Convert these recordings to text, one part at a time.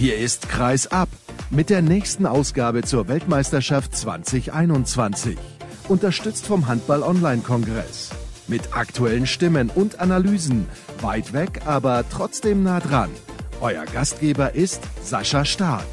Hier ist Kreis ab mit der nächsten Ausgabe zur Weltmeisterschaft 2021. Unterstützt vom Handball-Online-Kongress. Mit aktuellen Stimmen und Analysen. Weit weg, aber trotzdem nah dran. Euer Gastgeber ist Sascha Staat.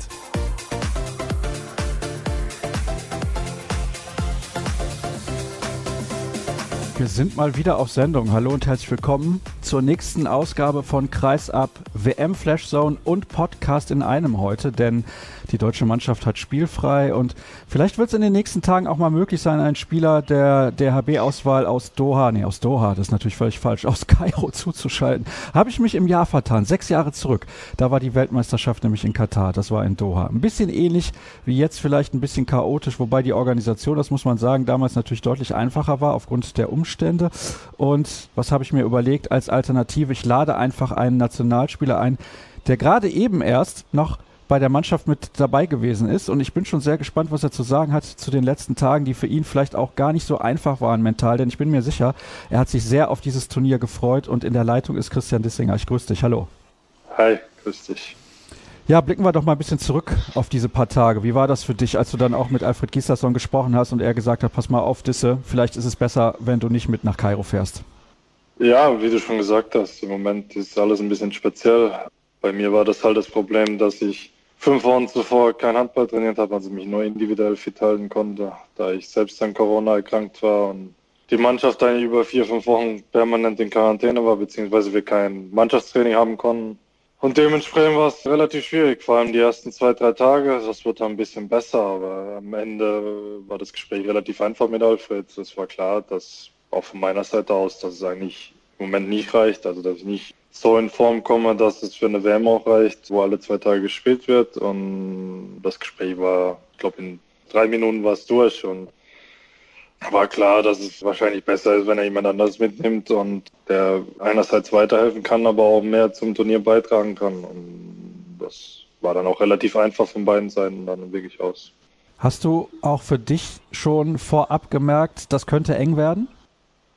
Wir sind mal wieder auf Sendung. Hallo und herzlich willkommen zur nächsten Ausgabe von Kreisab, WM Flashzone und Podcast in einem heute, denn die deutsche Mannschaft hat spielfrei und vielleicht wird es in den nächsten Tagen auch mal möglich sein, einen Spieler der DHB-Auswahl aus Doha, nee, aus Doha, das ist natürlich völlig falsch, aus Kairo zuzuschalten. Habe ich mich im Jahr vertan, sechs Jahre zurück. Da war die Weltmeisterschaft nämlich in Katar, das war in Doha. Ein bisschen ähnlich wie jetzt, vielleicht ein bisschen chaotisch, wobei die Organisation, das muss man sagen, damals natürlich deutlich einfacher war aufgrund der Umstände. Und was habe ich mir überlegt als Alternative? Ich lade einfach einen Nationalspieler ein, der gerade eben erst noch bei der Mannschaft mit dabei gewesen ist. Und ich bin schon sehr gespannt, was er zu sagen hat zu den letzten Tagen, die für ihn vielleicht auch gar nicht so einfach waren mental. Denn ich bin mir sicher, er hat sich sehr auf dieses Turnier gefreut. Und in der Leitung ist Christian Dissinger. Ich grüße dich. Hallo. Hi, grüß dich. Ja, blicken wir doch mal ein bisschen zurück auf diese paar Tage. Wie war das für dich, als du dann auch mit Alfred Gislason gesprochen hast und er gesagt hat, pass mal auf, Disse, vielleicht ist es besser, wenn du nicht mit nach Kairo fährst? Ja, wie du schon gesagt hast, im Moment ist alles ein bisschen speziell. Bei mir war das halt das Problem, dass ich fünf Wochen zuvor kein Handball trainiert habe, also mich nur individuell fit halten konnte, da ich selbst an Corona erkrankt war und die Mannschaft eigentlich über vier, fünf Wochen permanent in Quarantäne war, beziehungsweise wir kein Mannschaftstraining haben konnten. Und dementsprechend war es relativ schwierig, vor allem die ersten zwei, drei Tage. Das wurde dann ein bisschen besser, aber am Ende war das Gespräch relativ einfach mit Alfred. Es war klar, dass auch von meiner Seite aus, dass es eigentlich im Moment nicht reicht, also dass ich nicht so in Form komme, dass es für eine WM auch reicht, wo alle zwei Tage gespielt wird. Und das Gespräch war, ich glaube, in drei Minuten war es durch und war klar, dass es wahrscheinlich besser ist, wenn er jemand anders mitnimmt und der einerseits weiterhelfen kann, aber auch mehr zum Turnier beitragen kann. Und das war dann auch relativ einfach von beiden Seiten dann wirklich aus. Hast du auch für dich schon vorab gemerkt, das könnte eng werden?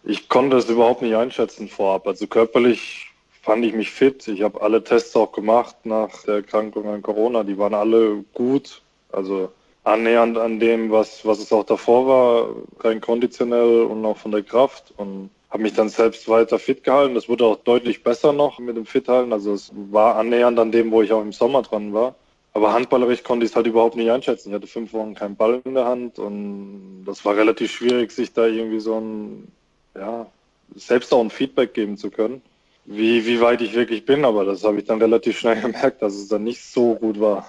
Ich konnte es überhaupt nicht einschätzen vorab. Also körperlich fand ich mich fit. Ich habe alle Tests auch gemacht nach der Erkrankung an Corona. Die waren alle gut. Also annähernd an dem, was, was es auch davor war, rein konditionell und auch von der Kraft. Und habe mich dann selbst weiter fit gehalten. Das wurde auch deutlich besser noch mit dem Fithalten. Also es war annähernd an dem, wo ich auch im Sommer dran war. Aber handballerisch konnte ich es halt überhaupt nicht einschätzen. Ich hatte fünf Wochen keinen Ball in der Hand und das war relativ schwierig, sich da irgendwie so ein, ja, selbst auch ein Feedback geben zu können wie, wie weit ich wirklich bin, aber das habe ich dann relativ schnell gemerkt, dass es dann nicht so gut war.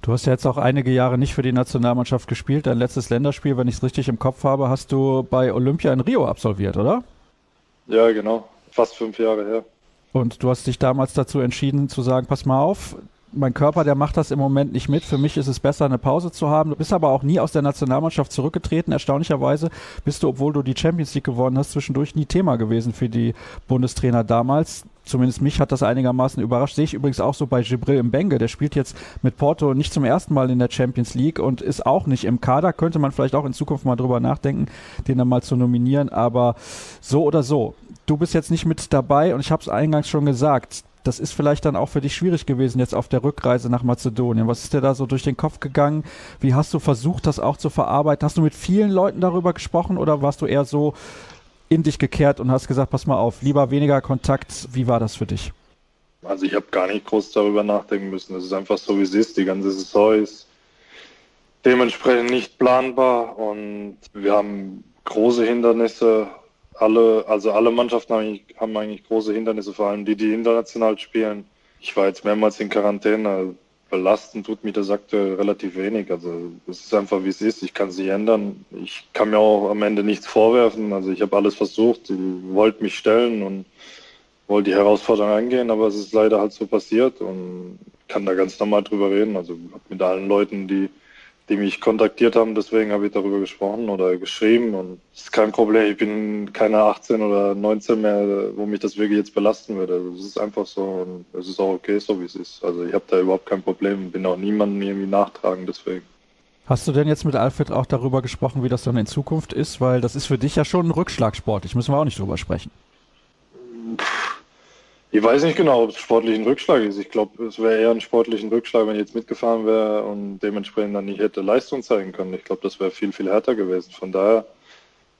Du hast ja jetzt auch einige Jahre nicht für die Nationalmannschaft gespielt. Dein letztes Länderspiel, wenn ich es richtig im Kopf habe, hast du bei Olympia in Rio absolviert, oder? Ja, genau. Fast fünf Jahre her. Und du hast dich damals dazu entschieden zu sagen, pass mal auf, mein Körper, der macht das im Moment nicht mit. Für mich ist es besser, eine Pause zu haben. Du bist aber auch nie aus der Nationalmannschaft zurückgetreten. Erstaunlicherweise bist du, obwohl du die Champions League gewonnen hast, zwischendurch nie Thema gewesen für die Bundestrainer damals. Zumindest mich hat das einigermaßen überrascht. Sehe ich übrigens auch so bei Gibril Mbenge. Der spielt jetzt mit Porto nicht zum ersten Mal in der Champions League und ist auch nicht im Kader. Könnte man vielleicht auch in Zukunft mal drüber nachdenken, den dann mal zu nominieren. Aber so oder so. Du bist jetzt nicht mit dabei und ich habe es eingangs schon gesagt das ist vielleicht dann auch für dich schwierig gewesen jetzt auf der Rückreise nach Mazedonien. Was ist dir da so durch den Kopf gegangen? Wie hast du versucht, das auch zu verarbeiten? Hast du mit vielen Leuten darüber gesprochen oder warst du eher so in dich gekehrt und hast gesagt, pass mal auf, lieber weniger Kontakt. Wie war das für dich? Also ich habe gar nicht groß darüber nachdenken müssen. Es ist einfach so, wie es ist. Die ganze Saison ist dementsprechend nicht planbar und wir haben große Hindernisse alle, also alle Mannschaften haben eigentlich, haben eigentlich große Hindernisse, vor allem die, die international spielen. Ich war jetzt mehrmals in Quarantäne. Belasten tut mich das aktuell relativ wenig. Also es ist einfach wie es ist. Ich kann es nicht ändern. Ich kann mir auch am Ende nichts vorwerfen. Also ich habe alles versucht. Ich wollte mich stellen und wollte die Herausforderung angehen, aber es ist leider halt so passiert und kann da ganz normal drüber reden. Also mit allen Leuten, die die mich kontaktiert haben. Deswegen habe ich darüber gesprochen oder geschrieben. Und es ist kein Problem. Ich bin keine 18 oder 19 mehr, wo mich das wirklich jetzt belasten würde. Also es ist einfach so und es ist auch okay, so wie es ist. Also ich habe da überhaupt kein Problem. Bin auch niemandem irgendwie nachtragen, deswegen. Hast du denn jetzt mit Alfred auch darüber gesprochen, wie das dann in Zukunft ist? Weil das ist für dich ja schon ein Rückschlagsport. Ich müssen wir auch nicht drüber sprechen. Ich weiß nicht genau, ob es sportlichen Rückschlag ist. Ich glaube, es wäre eher ein sportlichen Rückschlag, wenn ich jetzt mitgefahren wäre und dementsprechend dann nicht hätte Leistung zeigen können. Ich glaube, das wäre viel, viel härter gewesen. Von daher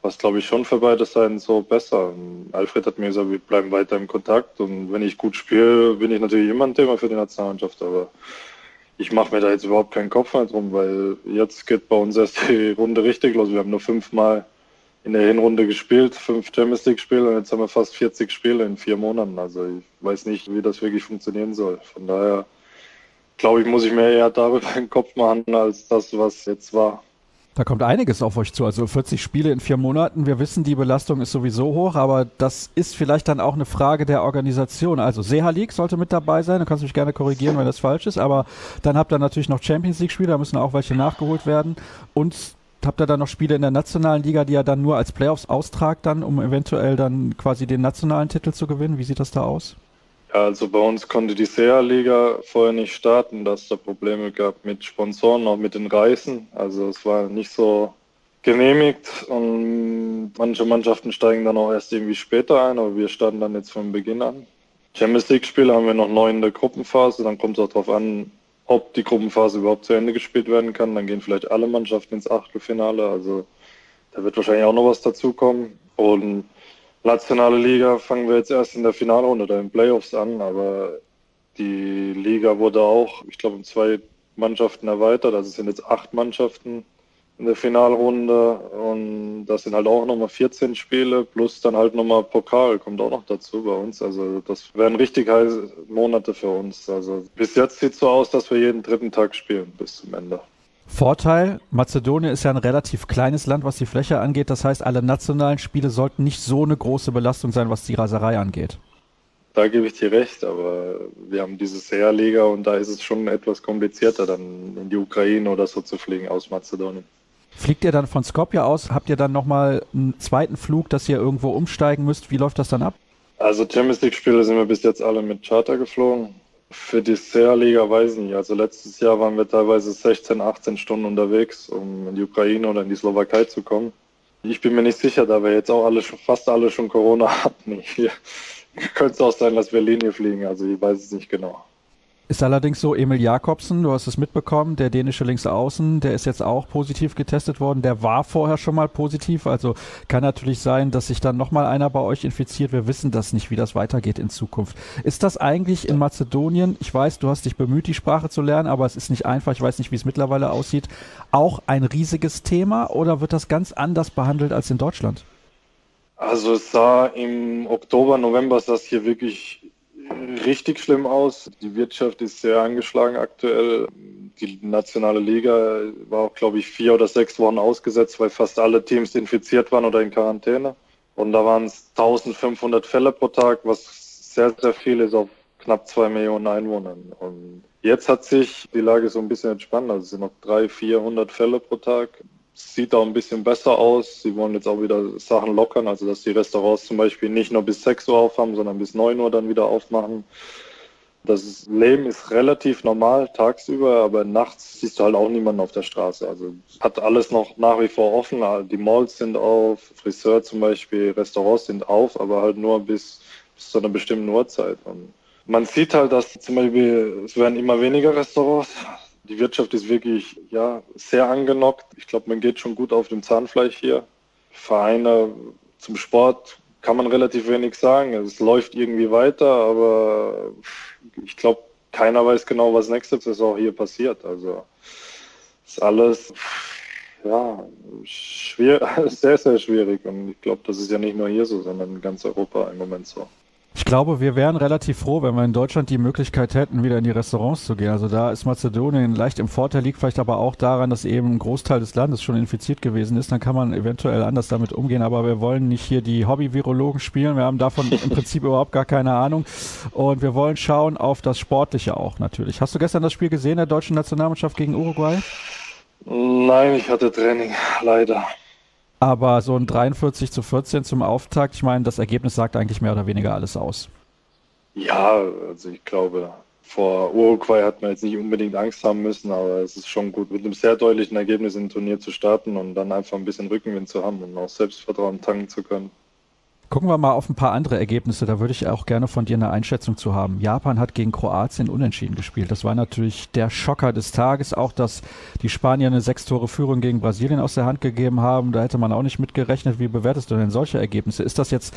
war es, glaube ich, schon für beide Seiten so besser. Alfred hat mir gesagt, wir bleiben weiter im Kontakt und wenn ich gut spiele, bin ich natürlich immer ein Thema für die Nationalmannschaft, aber ich mache mir da jetzt überhaupt keinen Kopf mehr drum, weil jetzt geht bei uns erst die Runde richtig los. Wir haben nur fünfmal in der Hinrunde gespielt, fünf Champions League Spiele und jetzt haben wir fast 40 Spiele in vier Monaten. Also ich weiß nicht, wie das wirklich funktionieren soll. Von daher glaube ich, muss ich mir eher darüber einen Kopf machen, als das, was jetzt war. Da kommt einiges auf euch zu. Also 40 Spiele in vier Monaten. Wir wissen, die Belastung ist sowieso hoch, aber das ist vielleicht dann auch eine Frage der Organisation. Also Seha League sollte mit dabei sein. Du kannst mich gerne korrigieren, wenn das falsch ist. Aber dann habt ihr natürlich noch Champions League Spiele. Da müssen auch welche nachgeholt werden. Und habt ihr dann noch Spiele in der nationalen Liga, die ihr dann nur als Playoffs austragt, dann, um eventuell dann quasi den nationalen Titel zu gewinnen? Wie sieht das da aus? Ja, also bei uns konnte die SEA-Liga vorher nicht starten, dass es da Probleme gab mit Sponsoren, auch mit den Reisen. Also es war nicht so genehmigt und manche Mannschaften steigen dann auch erst irgendwie später ein, aber wir starten dann jetzt von Beginn an. Champions League-Spiele haben wir noch neun in der Gruppenphase, dann kommt es auch darauf an, ob die Gruppenphase überhaupt zu Ende gespielt werden kann. Dann gehen vielleicht alle Mannschaften ins Achtelfinale. Also da wird wahrscheinlich auch noch was dazukommen. Und nationale Liga fangen wir jetzt erst in der Finalrunde oder in Playoffs an, aber die Liga wurde auch, ich glaube, um zwei Mannschaften erweitert. Also es sind jetzt acht Mannschaften in der Finalrunde und das sind halt auch nochmal 14 Spiele plus dann halt nochmal Pokal kommt auch noch dazu bei uns. Also das wären richtig heiße Monate für uns. Also bis jetzt sieht es so aus, dass wir jeden dritten Tag spielen bis zum Ende. Vorteil, Mazedonien ist ja ein relativ kleines Land, was die Fläche angeht. Das heißt, alle nationalen Spiele sollten nicht so eine große Belastung sein, was die Raserei angeht. Da gebe ich dir recht, aber wir haben diese SEA-Liga und da ist es schon etwas komplizierter, dann in die Ukraine oder so zu fliegen aus Mazedonien. Fliegt ihr dann von Skopje aus? Habt ihr dann nochmal einen zweiten Flug, dass ihr irgendwo umsteigen müsst? Wie läuft das dann ab? Also Champions League-Spiele sind wir bis jetzt alle mit Charter geflogen. Für die SEA-Liga weiß ich nicht. Also letztes Jahr waren wir teilweise 16, 18 Stunden unterwegs, um in die Ukraine oder in die Slowakei zu kommen. Ich bin mir nicht sicher, da wir jetzt auch alle schon, fast alle schon Corona hatten. Könnte es auch sein, dass wir Linie fliegen. Also ich weiß es nicht genau. Ist allerdings so, Emil Jakobsen, du hast es mitbekommen, der dänische Linksaußen, der ist jetzt auch positiv getestet worden. Der war vorher schon mal positiv. Also kann natürlich sein, dass sich dann nochmal einer bei euch infiziert. Wir wissen das nicht, wie das weitergeht in Zukunft. Ist das eigentlich in Mazedonien, ich weiß, du hast dich bemüht, die Sprache zu lernen, aber es ist nicht einfach, ich weiß nicht, wie es mittlerweile aussieht, auch ein riesiges Thema oder wird das ganz anders behandelt als in Deutschland? Also es sah im Oktober, November sah es hier wirklich richtig schlimm aus. Die Wirtschaft ist sehr angeschlagen aktuell. Die nationale Liga war auch, glaube ich, vier oder sechs Wochen ausgesetzt, weil fast alle Teams infiziert waren oder in Quarantäne. Und da waren es 1500 Fälle pro Tag, was sehr, sehr viel ist auf knapp zwei Millionen Einwohnern. Und jetzt hat sich die Lage so ein bisschen entspannt. Also es sind noch 300, 400 Fälle pro Tag sieht auch ein bisschen besser aus. Sie wollen jetzt auch wieder Sachen lockern, also dass die Restaurants zum Beispiel nicht nur bis 6 Uhr aufhaben, sondern bis 9 Uhr dann wieder aufmachen. Das Leben ist relativ normal tagsüber, aber nachts siehst du halt auch niemanden auf der Straße. Also hat alles noch nach wie vor offen. Die Malls sind auf, Friseur zum Beispiel, Restaurants sind auf, aber halt nur bis, bis zu einer bestimmten Uhrzeit. Und man sieht halt, dass zum Beispiel es werden immer weniger Restaurants. Die Wirtschaft ist wirklich ja, sehr angenockt. Ich glaube, man geht schon gut auf dem Zahnfleisch hier. Vereine zum Sport kann man relativ wenig sagen. Es läuft irgendwie weiter, aber ich glaube, keiner weiß genau, was nächste Saison hier passiert. Also ist alles ja, schwer, sehr, sehr schwierig. Und ich glaube, das ist ja nicht nur hier so, sondern in ganz Europa im Moment so. Ich glaube, wir wären relativ froh, wenn wir in Deutschland die Möglichkeit hätten, wieder in die Restaurants zu gehen. Also da ist Mazedonien leicht im Vorteil, liegt vielleicht aber auch daran, dass eben ein Großteil des Landes schon infiziert gewesen ist. Dann kann man eventuell anders damit umgehen. Aber wir wollen nicht hier die Hobby-Virologen spielen. Wir haben davon im Prinzip überhaupt gar keine Ahnung. Und wir wollen schauen auf das Sportliche auch natürlich. Hast du gestern das Spiel gesehen der deutschen Nationalmannschaft gegen Uruguay? Nein, ich hatte Training, leider. Aber so ein 43 zu 14 zum Auftakt, ich meine, das Ergebnis sagt eigentlich mehr oder weniger alles aus. Ja, also ich glaube, vor Uruguay hat man jetzt nicht unbedingt Angst haben müssen, aber es ist schon gut, mit einem sehr deutlichen Ergebnis im Turnier zu starten und dann einfach ein bisschen Rückenwind zu haben und auch Selbstvertrauen tanken zu können. Gucken wir mal auf ein paar andere Ergebnisse. Da würde ich auch gerne von dir eine Einschätzung zu haben. Japan hat gegen Kroatien unentschieden gespielt. Das war natürlich der Schocker des Tages. Auch, dass die Spanier eine sechs Tore Führung gegen Brasilien aus der Hand gegeben haben. Da hätte man auch nicht mitgerechnet. Wie bewertest du denn solche Ergebnisse? Ist das jetzt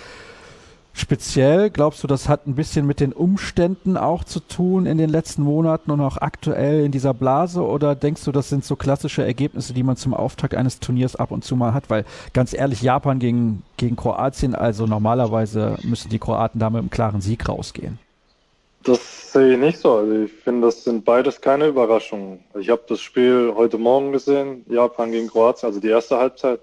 speziell? Glaubst du, das hat ein bisschen mit den Umständen auch zu tun in den letzten Monaten und auch aktuell in dieser Blase? Oder denkst du, das sind so klassische Ergebnisse, die man zum Auftakt eines Turniers ab und zu mal hat? Weil ganz ehrlich, Japan gegen, gegen Kroatien, also normalerweise müssen die Kroaten da mit einem klaren Sieg rausgehen. Das sehe ich nicht so. Also ich finde, das sind beides keine Überraschungen. Ich habe das Spiel heute Morgen gesehen, Japan gegen Kroatien, also die erste Halbzeit.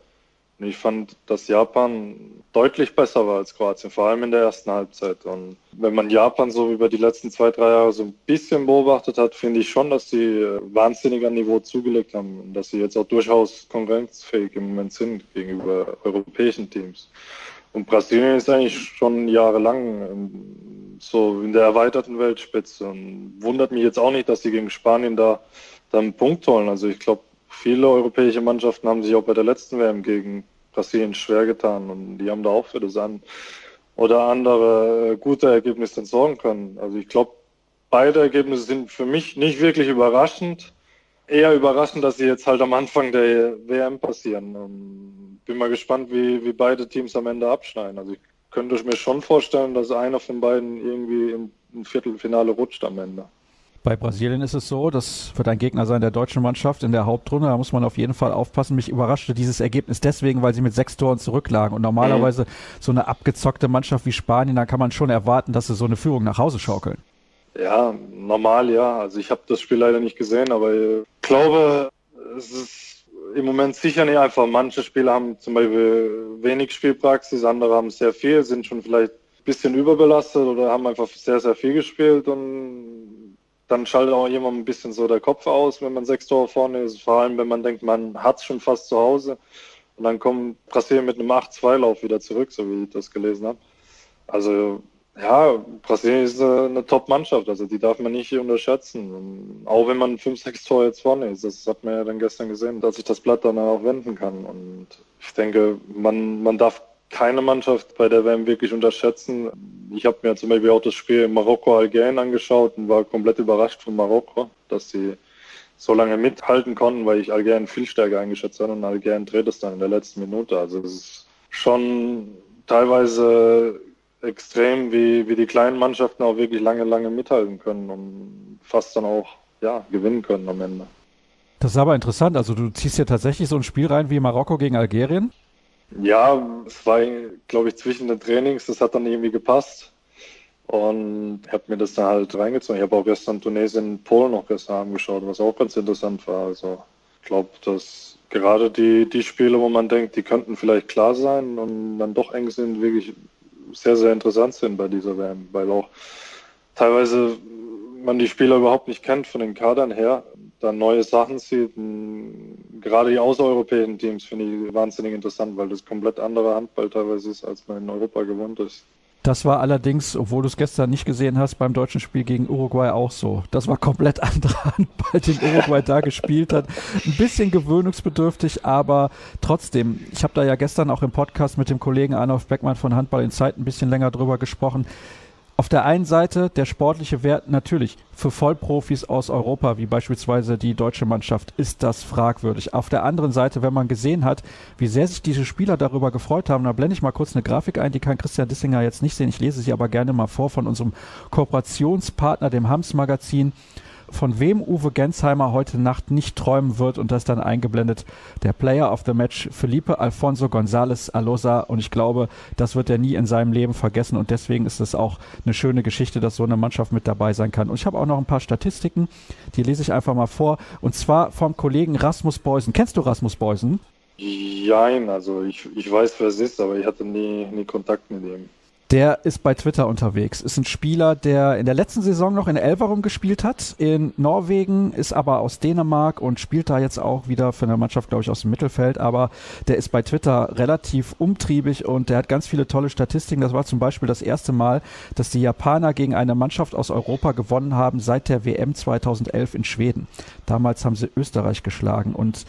Und ich fand, dass Japan deutlich besser war als Kroatien, vor allem in der ersten Halbzeit. Und wenn man Japan so über die letzten zwei, drei Jahre so ein bisschen beobachtet hat, finde ich schon, dass sie äh, wahnsinnig an Niveau zugelegt haben und dass sie jetzt auch durchaus konkurrenzfähig im Moment sind gegenüber europäischen Teams. Und Brasilien ist eigentlich schon jahrelang ähm, so in der erweiterten Weltspitze und wundert mich jetzt auch nicht, dass sie gegen Spanien da dann einen Punkt holen. Also ich glaube, viele europäische Mannschaften haben sich auch bei der letzten WM gegen Brasilien schwer getan und die haben da auch für das an oder andere äh, gute Ergebnisse sorgen können. Also ich glaube, beide Ergebnisse sind für mich nicht wirklich überraschend. Eher überraschend, dass sie jetzt halt am Anfang der WM passieren. Und bin mal gespannt, wie, wie beide Teams am Ende abschneiden. Also ich könnte mir schon vorstellen, dass einer von beiden irgendwie im Viertelfinale rutscht am Ende. Bei Brasilien ist es so, das wird ein Gegner sein der deutschen Mannschaft in der Hauptrunde. Da muss man auf jeden Fall aufpassen. Mich überraschte dieses Ergebnis deswegen, weil sie mit sechs Toren zurücklagen. Und normalerweise mhm. so eine abgezockte Mannschaft wie Spanien, da kann man schon erwarten, dass sie so eine Führung nach Hause schaukeln. Ja, normal ja. Also ich habe das Spiel leider nicht gesehen, aber ich glaube, es ist im Moment sicher nicht einfach. Manche Spieler haben zum Beispiel wenig Spielpraxis, andere haben sehr viel, sind schon vielleicht ein bisschen überbelastet oder haben einfach sehr, sehr viel gespielt und dann schaltet auch jemand ein bisschen so der Kopf aus, wenn man sechs Tore vorne ist. Vor allem, wenn man denkt, man hat es schon fast zu Hause. Und dann kommt Brasilien mit einem 8-2-Lauf wieder zurück, so wie ich das gelesen habe. Also, ja, Brasilien ist eine, eine Top-Mannschaft, also die darf man nicht unterschätzen. Und auch wenn man 5, 6 Tore jetzt vorne ist, das hat man ja dann gestern gesehen, dass sich das Blatt dann auch wenden kann. Und ich denke, man, man darf keine Mannschaft bei der WM wirklich unterschätzen. Ich habe mir zum Beispiel auch das Spiel Marokko-Algerien angeschaut und war komplett überrascht von Marokko, dass sie so lange mithalten konnten, weil ich Algerien viel stärker eingeschätzt habe und Algerien dreht es dann in der letzten Minute. Also es ist schon teilweise extrem, wie, wie die kleinen Mannschaften auch wirklich lange, lange mithalten können und fast dann auch ja, gewinnen können am Ende. Das ist aber interessant. Also du ziehst ja tatsächlich so ein Spiel rein wie Marokko gegen Algerien. Ja, es war, glaube ich, zwischen den Trainings, das hat dann irgendwie gepasst. Und habe mir das dann halt reingezogen. Ich habe auch gestern Tunesien, Polen noch gestern angeschaut, was auch ganz interessant war. Also ich glaube, dass gerade die, die Spiele, wo man denkt, die könnten vielleicht klar sein und dann doch eng sind, wirklich sehr, sehr interessant sind bei dieser WM, weil auch teilweise man die Spieler überhaupt nicht kennt von den Kadern her dann neue Sachen sieht. Gerade die außereuropäischen Teams finde ich wahnsinnig interessant, weil das komplett andere Handball teilweise ist, als man in Europa gewohnt ist. Das war allerdings, obwohl du es gestern nicht gesehen hast, beim deutschen Spiel gegen Uruguay auch so. Das war komplett anderer Handball, den Uruguay da gespielt hat. Ein bisschen gewöhnungsbedürftig, aber trotzdem. Ich habe da ja gestern auch im Podcast mit dem Kollegen Arnulf Beckmann von Handball in Zeit ein bisschen länger drüber gesprochen auf der einen Seite der sportliche Wert natürlich für Vollprofis aus Europa, wie beispielsweise die deutsche Mannschaft, ist das fragwürdig. Auf der anderen Seite, wenn man gesehen hat, wie sehr sich diese Spieler darüber gefreut haben, da blende ich mal kurz eine Grafik ein, die kann Christian Dissinger jetzt nicht sehen. Ich lese sie aber gerne mal vor von unserem Kooperationspartner, dem Hams Magazin von wem Uwe Gensheimer heute Nacht nicht träumen wird und das dann eingeblendet der Player of the Match Felipe Alfonso González Alosa und ich glaube, das wird er nie in seinem Leben vergessen und deswegen ist es auch eine schöne Geschichte, dass so eine Mannschaft mit dabei sein kann. Und ich habe auch noch ein paar Statistiken, die lese ich einfach mal vor und zwar vom Kollegen Rasmus Beusen. Kennst du Rasmus Beusen? Nein, also ich, ich weiß, wer es ist, aber ich hatte nie, nie Kontakt mit ihm. Der ist bei Twitter unterwegs. Ist ein Spieler, der in der letzten Saison noch in Elverum gespielt hat, in Norwegen, ist aber aus Dänemark und spielt da jetzt auch wieder für eine Mannschaft, glaube ich, aus dem Mittelfeld. Aber der ist bei Twitter relativ umtriebig und der hat ganz viele tolle Statistiken. Das war zum Beispiel das erste Mal, dass die Japaner gegen eine Mannschaft aus Europa gewonnen haben seit der WM 2011 in Schweden. Damals haben sie Österreich geschlagen und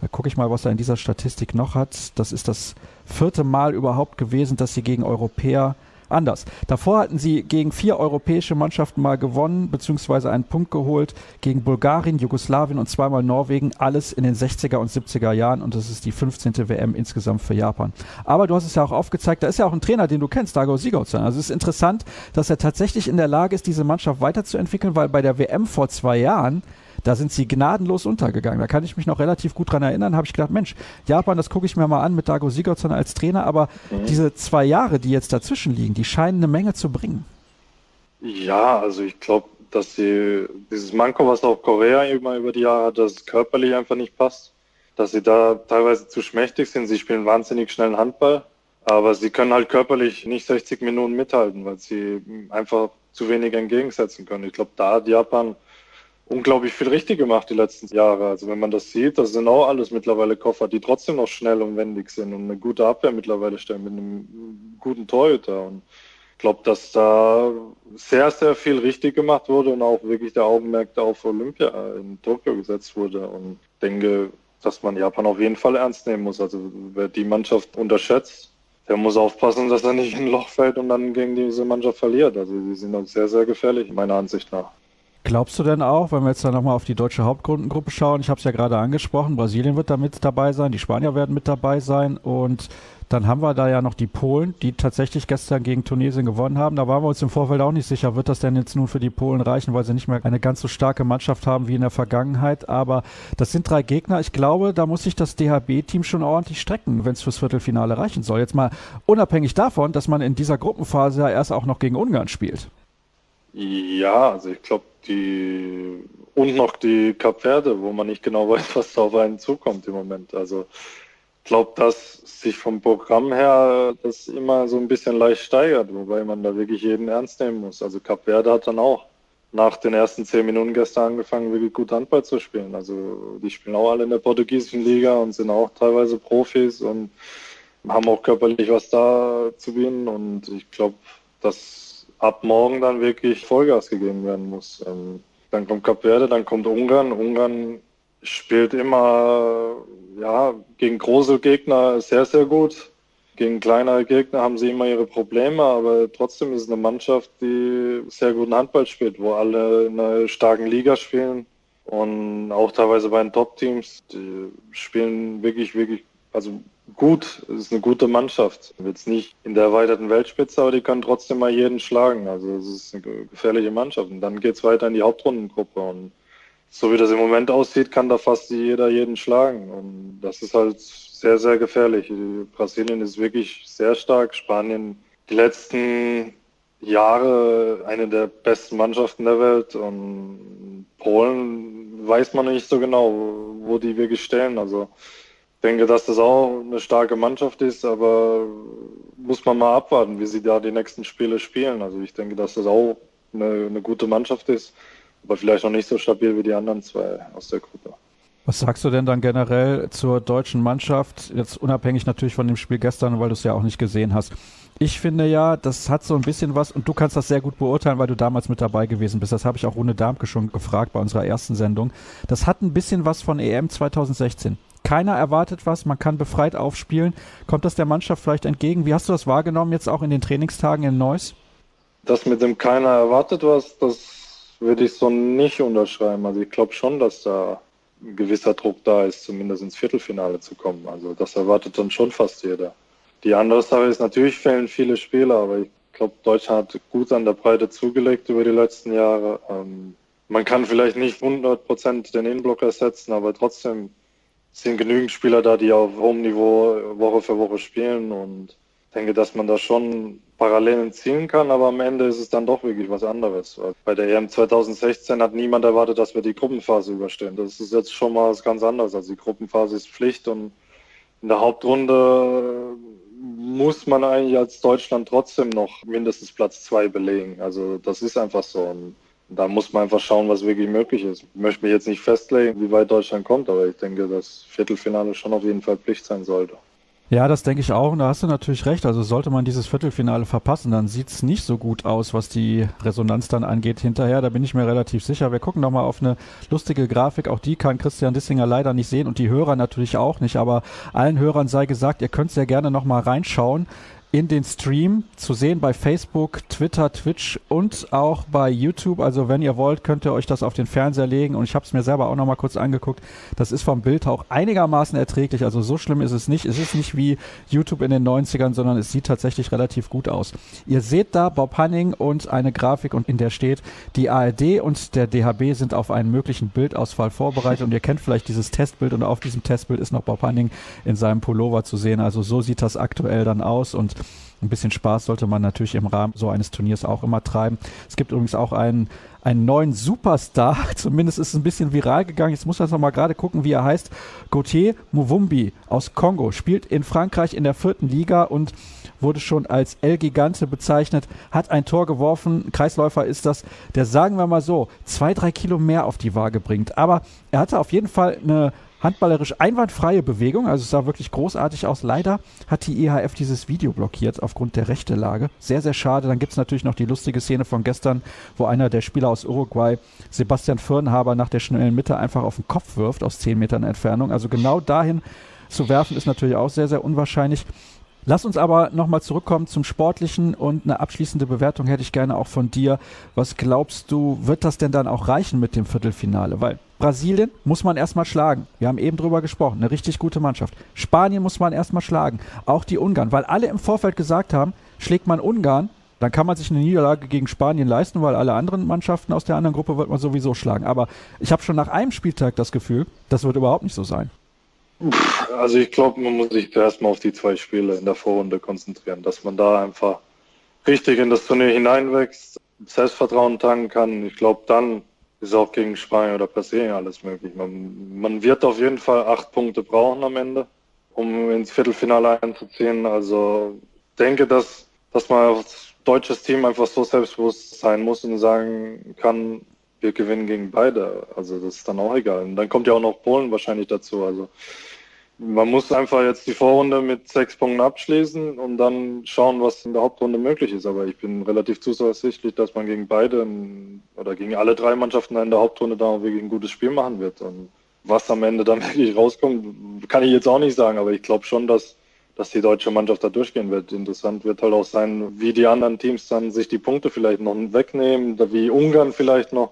Da gucke ich mal, was er in dieser Statistik noch hat. Das ist das vierte Mal überhaupt gewesen, dass sie gegen Europäer anders. Davor hatten sie gegen vier europäische Mannschaften mal gewonnen, beziehungsweise einen Punkt geholt, gegen Bulgarien, Jugoslawien und zweimal Norwegen, alles in den 60er und 70er Jahren und das ist die 15. WM insgesamt für Japan. Aber du hast es ja auch aufgezeigt, da ist ja auch ein Trainer, den du kennst, Dago Sigurdsson. Also es ist interessant, dass er tatsächlich in der Lage ist, diese Mannschaft weiterzuentwickeln, weil bei der WM vor zwei Jahren da sind sie gnadenlos untergegangen. Da kann ich mich noch relativ gut dran erinnern, habe ich gedacht, Mensch, Japan, das gucke ich mir mal an mit Dago Sigurdsson als Trainer, aber mhm. diese zwei Jahre, die jetzt dazwischen liegen, die scheinen eine Menge zu bringen. Ja, also ich glaube, dass sie dieses Manko, was auch Korea immer über die Jahre hat, dass es körperlich einfach nicht passt, dass sie da teilweise zu schmächtig sind. Sie spielen wahnsinnig schnellen Handball, aber sie können halt körperlich nicht 60 Minuten mithalten, weil sie einfach zu wenig entgegensetzen können. Ich glaube, da hat Japan unglaublich viel richtig gemacht die letzten Jahre. Also wenn man das sieht, das sind auch alles mittlerweile Koffer, die trotzdem noch schnell und wendig sind und eine gute Abwehr mittlerweile stellen mit einem guten Torhüter. Und ich glaube, dass da sehr, sehr viel richtig gemacht wurde und auch wirklich der Augenmerk auf Olympia in Tokio gesetzt wurde. Und denke, dass man Japan auf jeden Fall ernst nehmen muss. Also wer die Mannschaft unterschätzt, der muss aufpassen, dass er nicht in ein Loch fällt und dann gegen diese Mannschaft verliert. Also sie sind auch sehr, sehr gefährlich, meiner Ansicht nach. Glaubst du denn auch, wenn wir jetzt dann nochmal auf die deutsche Hauptgrundengruppe schauen, ich habe es ja gerade angesprochen, Brasilien wird da mit dabei sein, die Spanier werden mit dabei sein und dann haben wir da ja noch die Polen, die tatsächlich gestern gegen Tunesien gewonnen haben. Da waren wir uns im Vorfeld auch nicht sicher, wird das denn jetzt nun für die Polen reichen, weil sie nicht mehr eine ganz so starke Mannschaft haben wie in der Vergangenheit. Aber das sind drei Gegner. Ich glaube, da muss sich das DHB-Team schon ordentlich strecken, wenn es fürs Viertelfinale reichen soll. Jetzt mal unabhängig davon, dass man in dieser Gruppenphase ja erst auch noch gegen Ungarn spielt. Ja, also ich glaube, die und noch die Kap Verde, wo man nicht genau weiß, was da auf einen zukommt im Moment. Also ich glaube, dass sich vom Programm her das immer so ein bisschen leicht steigert, wobei man da wirklich jeden ernst nehmen muss. Also Kap Verde hat dann auch nach den ersten zehn Minuten gestern angefangen, wirklich gut Handball zu spielen. Also die spielen auch alle in der portugiesischen Liga und sind auch teilweise Profis und haben auch körperlich was da zu bieten. Und ich glaube, dass ab morgen dann wirklich Vollgas gegeben werden muss. Ähm, dann kommt Kap Verde, dann kommt Ungarn. Ungarn spielt immer ja, gegen große Gegner sehr, sehr gut. Gegen kleinere Gegner haben sie immer ihre Probleme, aber trotzdem ist es eine Mannschaft, die sehr guten Handball spielt, wo alle in einer starken Liga spielen und auch teilweise bei den Top-Teams. Die spielen wirklich, wirklich, also gut. Es ist eine gute Mannschaft. Jetzt nicht in der erweiterten Weltspitze, aber die können trotzdem mal jeden schlagen. Also es ist eine gefährliche Mannschaft. Und dann geht es weiter in die Hauptrundengruppe. Und so wie das im Moment aussieht, kann da fast jeder jeden schlagen. Und das ist halt sehr, sehr gefährlich. Brasilien ist wirklich sehr stark. Spanien die letzten Jahre eine der besten Mannschaften der Welt. Und Polen weiß man nicht so genau, wo die wirklich stellen. Also denke, dass das auch eine starke Mannschaft ist, aber muss man mal abwarten, wie sie da die nächsten Spiele spielen. Also ich denke, dass das auch eine, eine gute Mannschaft ist, aber vielleicht noch nicht so stabil wie die anderen zwei aus der Gruppe. Was sagst du denn dann generell zur deutschen Mannschaft, jetzt unabhängig natürlich von dem Spiel gestern, weil du es ja auch nicht gesehen hast? Ich finde ja, das hat so ein bisschen was, und du kannst das sehr gut beurteilen, weil du damals mit dabei gewesen bist. Das habe ich auch Rune Darmke schon gefragt bei unserer ersten Sendung. Das hat ein bisschen was von EM 2016. Keiner erwartet was, man kann befreit aufspielen. Kommt das der Mannschaft vielleicht entgegen? Wie hast du das wahrgenommen jetzt auch in den Trainingstagen in Neuss? Das mit dem keiner erwartet was, das würde ich so nicht unterschreiben. Also ich glaube schon, dass da ein gewisser Druck da ist, zumindest ins Viertelfinale zu kommen. Also das erwartet dann schon fast jeder. Die andere Sache ist, natürlich fehlen viele Spieler, aber ich glaube, Deutschland hat gut an der Breite zugelegt über die letzten Jahre. Ähm, man kann vielleicht nicht 100 Prozent den Innenblock ersetzen, aber trotzdem sind genügend Spieler da, die auf hohem Niveau Woche für Woche spielen und denke, dass man da schon Parallelen ziehen kann, aber am Ende ist es dann doch wirklich was anderes. Bei der EM 2016 hat niemand erwartet, dass wir die Gruppenphase überstehen. Das ist jetzt schon mal was ganz anderes. Also die Gruppenphase ist Pflicht und in der Hauptrunde muss man eigentlich als Deutschland trotzdem noch mindestens Platz zwei belegen. Also das ist einfach so. Und da muss man einfach schauen, was wirklich möglich ist. Ich möchte mich jetzt nicht festlegen, wie weit Deutschland kommt, aber ich denke, dass Viertelfinale schon auf jeden Fall Pflicht sein sollte. Ja, das denke ich auch. Und da hast du natürlich recht. Also sollte man dieses Viertelfinale verpassen, dann sieht es nicht so gut aus, was die Resonanz dann angeht hinterher. Da bin ich mir relativ sicher. Wir gucken nochmal auf eine lustige Grafik. Auch die kann Christian Dissinger leider nicht sehen und die Hörer natürlich auch nicht. Aber allen Hörern sei gesagt, ihr könnt sehr gerne nochmal reinschauen in den Stream zu sehen bei Facebook, Twitter, Twitch und auch bei YouTube. Also wenn ihr wollt, könnt ihr euch das auf den Fernseher legen. Und ich habe es mir selber auch noch mal kurz angeguckt. Das ist vom Bild auch einigermaßen erträglich. Also so schlimm ist es nicht. Es ist nicht wie YouTube in den 90ern, sondern es sieht tatsächlich relativ gut aus. Ihr seht da Bob Hanning und eine Grafik und in der steht, die ARD und der DHB sind auf einen möglichen Bildausfall vorbereitet. Und ihr kennt vielleicht dieses Testbild und auf diesem Testbild ist noch Bob Hanning in seinem Pullover zu sehen. Also so sieht das aktuell dann aus und ein bisschen Spaß sollte man natürlich im Rahmen so eines Turniers auch immer treiben. Es gibt übrigens auch einen, einen neuen Superstar, zumindest ist es ein bisschen viral gegangen. Jetzt muss man noch mal gerade gucken, wie er heißt. Gauthier Muvumbi aus Kongo spielt in Frankreich in der vierten Liga und wurde schon als El Gigante bezeichnet, hat ein Tor geworfen. Kreisläufer ist das, der sagen wir mal so, zwei, drei Kilo mehr auf die Waage bringt. Aber er hatte auf jeden Fall eine handballerisch einwandfreie Bewegung, also es sah wirklich großartig aus. Leider hat die IHF dieses Video blockiert aufgrund der Rechtelage. Sehr, sehr schade. Dann gibt es natürlich noch die lustige Szene von gestern, wo einer der Spieler aus Uruguay Sebastian Firnhaber nach der schnellen Mitte einfach auf den Kopf wirft aus 10 Metern Entfernung. Also genau dahin zu werfen ist natürlich auch sehr, sehr unwahrscheinlich. Lass uns aber nochmal zurückkommen zum Sportlichen und eine abschließende Bewertung hätte ich gerne auch von dir. Was glaubst du, wird das denn dann auch reichen mit dem Viertelfinale? Weil Brasilien muss man erstmal schlagen. Wir haben eben drüber gesprochen. Eine richtig gute Mannschaft. Spanien muss man erstmal schlagen. Auch die Ungarn. Weil alle im Vorfeld gesagt haben, schlägt man Ungarn, dann kann man sich eine Niederlage gegen Spanien leisten, weil alle anderen Mannschaften aus der anderen Gruppe wird man sowieso schlagen. Aber ich habe schon nach einem Spieltag das Gefühl, das wird überhaupt nicht so sein. Also ich glaube, man muss sich erstmal auf die zwei Spiele in der Vorrunde konzentrieren, dass man da einfach richtig in das Turnier hineinwächst, Selbstvertrauen tanken kann. Ich glaube, dann ist auch gegen Spanien oder Brasilien alles möglich. Man, man wird auf jeden Fall acht Punkte brauchen am Ende, um ins Viertelfinale einzuziehen. Also denke, dass, dass man als deutsches Team einfach so selbstbewusst sein muss und sagen kann, wir gewinnen gegen beide. Also das ist dann auch egal. Und dann kommt ja auch noch Polen wahrscheinlich dazu. Also man muss einfach jetzt die Vorrunde mit sechs Punkten abschließen und dann schauen, was in der Hauptrunde möglich ist. Aber ich bin relativ zuversichtlich, dass man gegen beide oder gegen alle drei Mannschaften in der Hauptrunde da wirklich ein gutes Spiel machen wird. Und was am Ende dann wirklich rauskommt, kann ich jetzt auch nicht sagen. Aber ich glaube schon, dass, dass die deutsche Mannschaft da durchgehen wird. Interessant wird halt auch sein, wie die anderen Teams dann sich die Punkte vielleicht noch wegnehmen, wie Ungarn vielleicht noch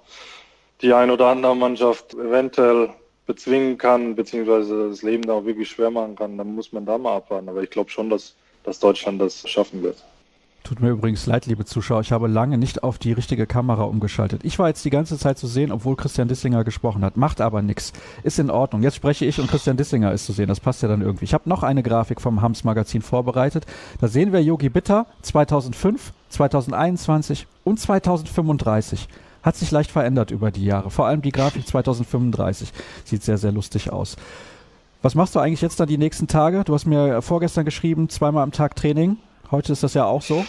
die ein oder andere Mannschaft eventuell bezwingen kann, beziehungsweise das Leben da auch wirklich schwer machen kann, dann muss man da mal abwarten. Aber ich glaube schon, dass, dass Deutschland das schaffen wird. Tut mir übrigens leid, liebe Zuschauer, ich habe lange nicht auf die richtige Kamera umgeschaltet. Ich war jetzt die ganze Zeit zu sehen, obwohl Christian Dissinger gesprochen hat. Macht aber nichts. Ist in Ordnung. Jetzt spreche ich und Christian Dissinger ist zu sehen. Das passt ja dann irgendwie. Ich habe noch eine Grafik vom Hams Magazin vorbereitet. Da sehen wir Yogi Bitter 2005, 2021 und 2035 hat sich leicht verändert über die Jahre. Vor allem die Grafik 2035 sieht sehr, sehr lustig aus. Was machst du eigentlich jetzt dann die nächsten Tage? Du hast mir vorgestern geschrieben, zweimal am Tag Training. Heute ist das ja auch so.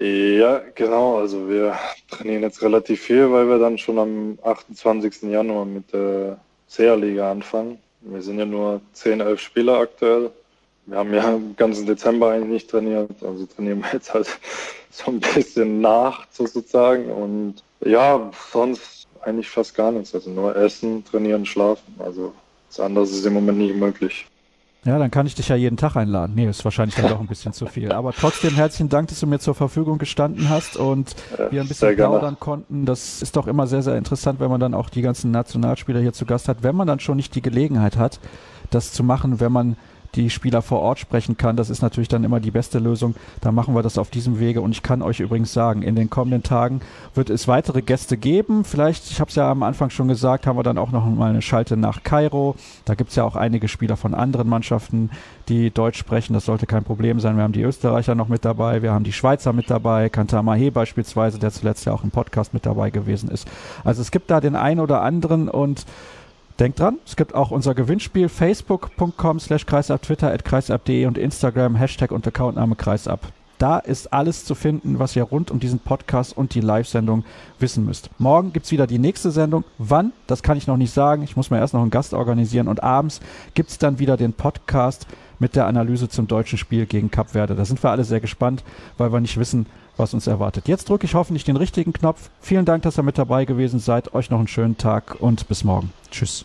Ja, genau. Also wir trainieren jetzt relativ viel, weil wir dann schon am 28. Januar mit der SEA-Liga anfangen. Wir sind ja nur 10, 11 Spieler aktuell. Wir haben ja im ganzen Dezember eigentlich nicht trainiert. Also trainieren wir jetzt halt so ein bisschen nach sozusagen. Und ja, sonst eigentlich fast gar nichts. Also nur essen, trainieren, schlafen. Also das andere ist im Moment nicht möglich. Ja, dann kann ich dich ja jeden Tag einladen. Nee, ist wahrscheinlich dann doch ein bisschen zu viel. Aber trotzdem herzlichen Dank, dass du mir zur Verfügung gestanden hast und wir ein bisschen plaudern konnten. Das ist doch immer sehr, sehr interessant, wenn man dann auch die ganzen Nationalspieler hier zu Gast hat. Wenn man dann schon nicht die Gelegenheit hat, das zu machen, wenn man die Spieler vor Ort sprechen kann. Das ist natürlich dann immer die beste Lösung. Da machen wir das auf diesem Wege. Und ich kann euch übrigens sagen, in den kommenden Tagen wird es weitere Gäste geben. Vielleicht, ich habe es ja am Anfang schon gesagt, haben wir dann auch noch mal eine Schalte nach Kairo. Da gibt es ja auch einige Spieler von anderen Mannschaften, die Deutsch sprechen. Das sollte kein Problem sein. Wir haben die Österreicher noch mit dabei, wir haben die Schweizer mit dabei, Kantamahe beispielsweise, der zuletzt ja auch im Podcast mit dabei gewesen ist. Also es gibt da den einen oder anderen und Denkt dran, es gibt auch unser Gewinnspiel facebook.com slash kreisab, twitter at kreisab.de und Instagram, Hashtag und Accountname kreisab. Da ist alles zu finden, was ihr rund um diesen Podcast und die Live-Sendung wissen müsst. Morgen gibt es wieder die nächste Sendung. Wann? Das kann ich noch nicht sagen. Ich muss mir erst noch einen Gast organisieren. Und abends gibt es dann wieder den Podcast mit der Analyse zum deutschen Spiel gegen Cap Verde. Da sind wir alle sehr gespannt, weil wir nicht wissen, was uns erwartet. Jetzt drücke ich hoffentlich den richtigen Knopf. Vielen Dank, dass ihr mit dabei gewesen seid. Euch noch einen schönen Tag und bis morgen. Tschüss.